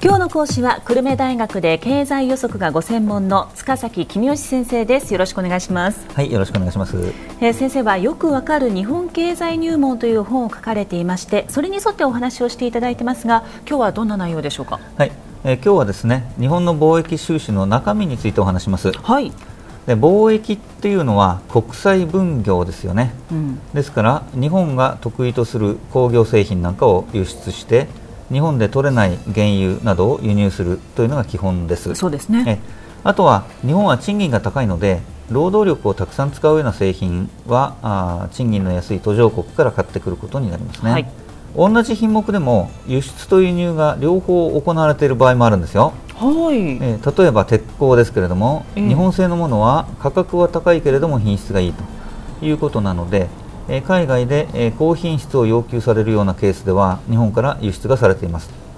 今日の講師は久留米大学で経済予測がご専門の塚崎公義先生です。よろしくお願いします。はいよろしくお願いします、えー、先生はよくわかる日本経済入門という本を書かれていましてそれに沿ってお話をしていただいてますが今日はどんな内容でしょうか？はいえー、今日はですね日本の貿易収支の中身についてお話します。はい。で貿易っていうのは国際分業ですよね、うん、ですから日本が得意とする工業製品なんかを輸出して日本で取れない原油などを輸入するというのが基本です。そうですね。あとは日本は賃金が高いので労働力をたくさん使うような製品はあ賃金の安い途上国から買ってくることになりますね、はい。同じ品目でも輸出と輸入が両方行われている場合もあるんですよ。はい、えー、例えば鉄鋼ですけれども、えー、日本製のものは価格は高いけれども品質がいいということなので、えー、海外で、えー、高品質を要求されるようなケースでは日本から輸出がされています。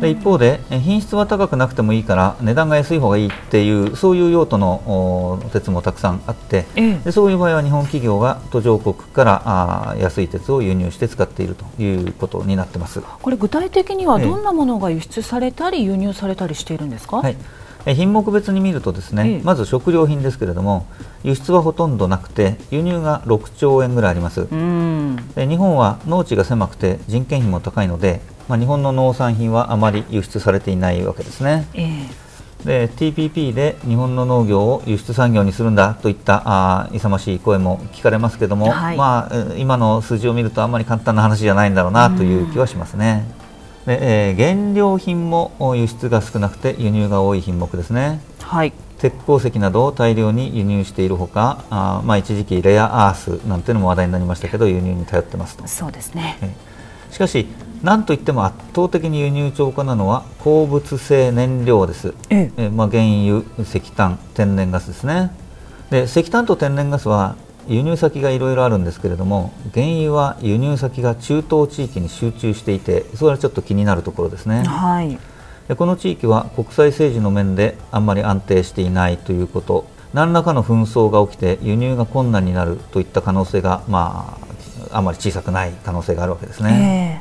で一方で品質は高くなくてもいいから値段が安い方がいいっていうそういう用途の鉄もたくさんあって、ええ、でそういう場合は日本企業が途上国からあ安い鉄を輸入して使っているということになってます。これ具体的にはどんなものが輸出されたり輸入されたりしているんですか、はい品目別に見るとですね、ええ、まず食料品ですけれども輸出はほとんどなくて輸入が6兆円ぐらいあります。日本は農地が狭くて人件費も高いのでまあ、日本の農産品はあまり輸出されていないわけですね。えー、で TPP で日本の農業を輸出産業にするんだといったあ勇ましい声も聞かれますけども、はい、まあ、今の数字を見るとあんまり簡単な話じゃないんだろうなという気はしますね。でえー、原料品も輸出が少なくて輸入が多い品目ですね。はい。鉄鉱石などを大量に輸入しているほかあ、まあ、一時期レアアースなんていうのも話題になりましたけど輸入に頼ってますと。そうですね、しかしなんといっても圧倒的に輸入超過なのは鉱物性燃料です、ええ。まあ、原油、石炭、天然ガスですね。で石炭と天然ガスは輸入先がいろいろあるんですけれども原油は輸入先が中東地域に集中していてそれはちょっと気になるところですね、はい、でこの地域は国際政治の面であんまり安定していないということ。何らかの紛争が起きて輸入が困難になるといった可能性が、まあ、あまり小さくない可能性があるわけですね。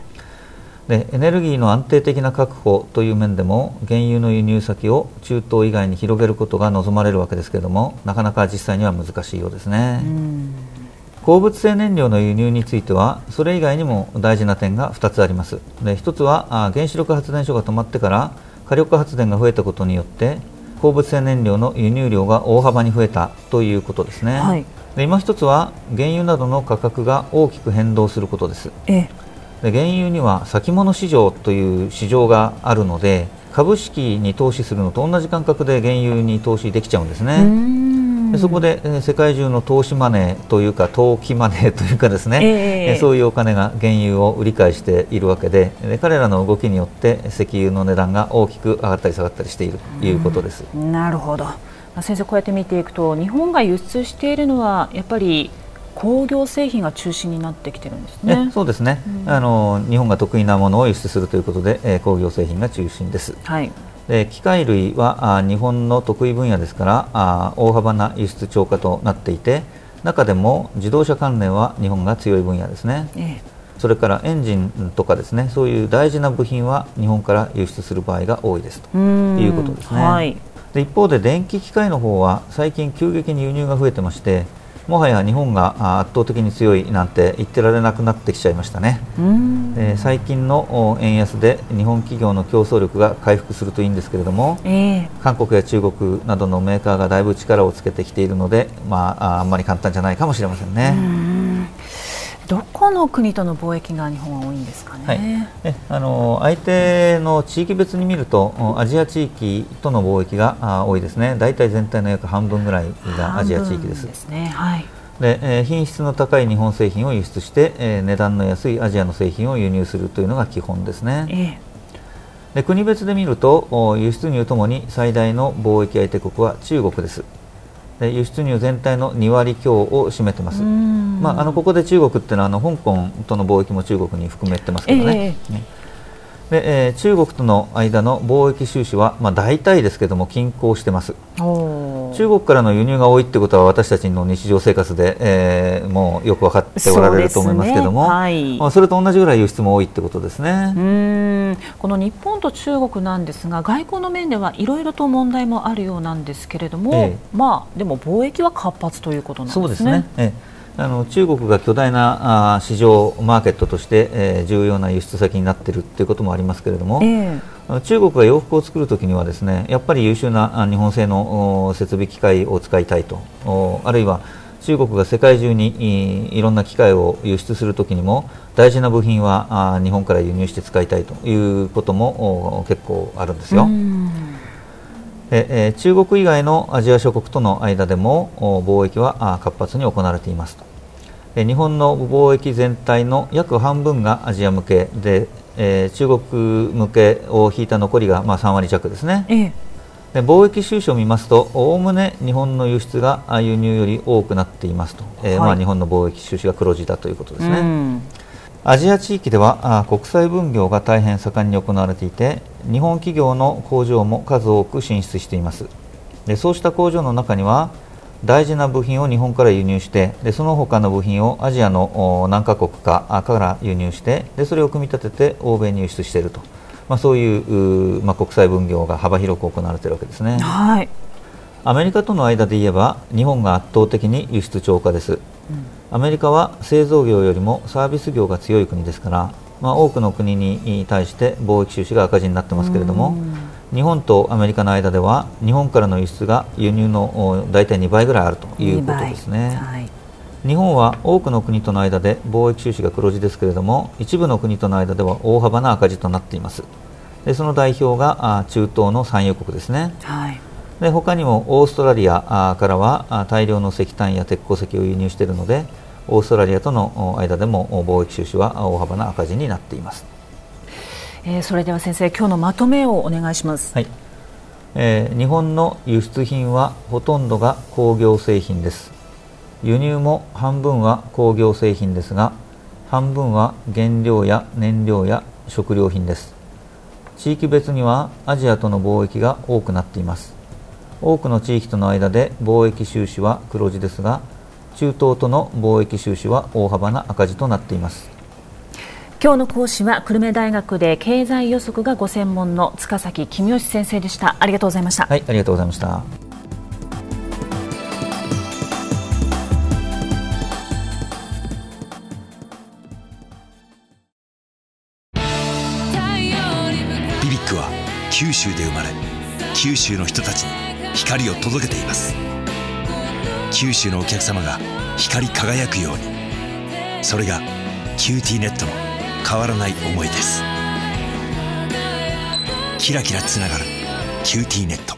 えーでエネルギーの安定的な確保という面でも原油の輸入先を中東以外に広げることが望まれるわけですけれどもなかなか実際には難しいようですね。鉱物性燃料の輸入についてはそれ以外にも大事な点が2つあります。で1つは原子力発電所が止まってから火力発電が増えたことによって鉱物性燃料の輸入量が大幅に増えたということですね、はい、で今一つは原油などの価格が大きく変動することです、えで原油には先物市場という市場があるので株式に投資するのと同じ感覚で原油に投資できちゃうんですね。でそこで、え世界中の投資マネーというか投機マネーというかですね、えー、そういうお金が原油を売り買いしているわけでで彼らの動きによって石油の値段が大きく上がったり下がったりしているということです。なるほど先生こうやって見ていくと日本が輸出しているのはやっぱり工業製品が中心になってきてるんですね。そうですね、うん、あの日本が得意なものを輸出するということで、えー、工業製品が中心です。はい。で機械類はあ日本の得意分野ですからあ大幅な輸出超過となっていて中でも自動車関連は日本が強い分野ですね。ええそれからエンジンとかですねそういう大事な部品は日本から輸出する場合が多いですということですね。はい、で一方で電気機械の方は最近急激に輸入が増えてましてもはや日本が圧倒的に強いなんて言ってられなくなってきちゃいましたね、えー、最近の円安で日本企業の競争力が回復するといいんですけれども、えー、韓国や中国などのメーカーがだいぶ力をつけてきているので、まあ、あんまり簡単じゃないかもしれませんね。どこの国との貿易が日本は多いんですかね、はい、えあの相手の地域別に見るとアジア地域との貿易が多いですね。大体全体の約半分ぐらいがアジア地域です。ですねはい。で、えー、品質の高い日本製品を輸出して、えー、値段の安いアジアの製品を輸入するというのが基本ですね、えー、で国別で見ると輸出入ともに最大の貿易相手国は中国です。で輸出入全体の2割強を占めてます。まあ、あのここで中国っていうのはあの香港との貿易も中国に含めてますけどね。えー、ね。でえー、中国との間の貿易収支は、まあ、大体ですけども均衡してます。中中国からの輸入が多いってことは私たちの日常生活で、えー、もうよく分かっておられると思いますけども。そ、ね。はい、まあ、それと同じぐらい輸出も多いってことですね。うん。この日本と中国なんですが外交の面ではいろいろと問題もあるようなんですけれども、ええ、まあ、でも貿易は活発ということなんですね。そうですね、ええあの中国が巨大なあ市場、マーケットとして、えー、重要な輸出先になっているということもありますけれども、えー、中国が洋服を作るときにはですねやっぱり優秀な日本製の設備機械を使いたいとあるいは中国が世界中にいろんな機械を輸出するときにも大事な部品は日本から輸入して使いたいということも結構あるんですよ。え中国以外のアジア諸国との間でも貿易は活発に行われていますと。日本の貿易全体の約半分がアジア向けで、えー、中国向けを引いた残りがまあ3割弱ですね、ええ、で貿易収支を見ますとおおむね日本の輸出が輸入より多くなっていますと、えー、まあ、日本の貿易収支が黒字だということですね。アジア地域では国際分業が大変盛んに行われていて日本企業の工場も数多く進出しています。でそうした工場の中には大事な部品を日本から輸入してでその他の部品をアジアの何カ国かから輸入してでそれを組み立てて欧米に輸出していると、まあ、そういうまあ、国際分業が幅広く行われているわけですね、はい、アメリカとの間で言えば日本が圧倒的に輸出超過です、うん、アメリカは製造業よりもサービス業が強い国ですから、まあ、多くの国に対して貿易収支が赤字になってますけれども、日本とアメリカの間では日本からの輸出が輸入の大体2倍ぐらいあるということですね、はい、日本は多くの国との間で貿易収支が黒字ですけれども一部の国との間では大幅な赤字となっています。でその代表が中東の産油国ですね、はい、で他にもオーストラリアからは大量の石炭や鉄鉱石を輸入しているのでオーストラリアとの間でも貿易収支は大幅な赤字になっていますえー、それでは先生今日のまとめをお願いします、はい。えー、日本の輸出品はほとんどが工業製品です。輸入も半分は工業製品ですが半分は原料や燃料や食料品です。地域別にはアジアとの貿易が多くなっています。多くの地域との間で貿易収支は黒字ですが中東との貿易収支は大幅な赤字となっています。今日の講師は久留米大学で経済予測がご専門の塚崎公義先生でした。ありがとうございましたはいありがとうございました。BBIQ は九州で生まれ九州の人たちに光を届けています。九州のお客様が光り輝くように。それが QTnet の変わらない思いです。キラキラつながる「 QTnet」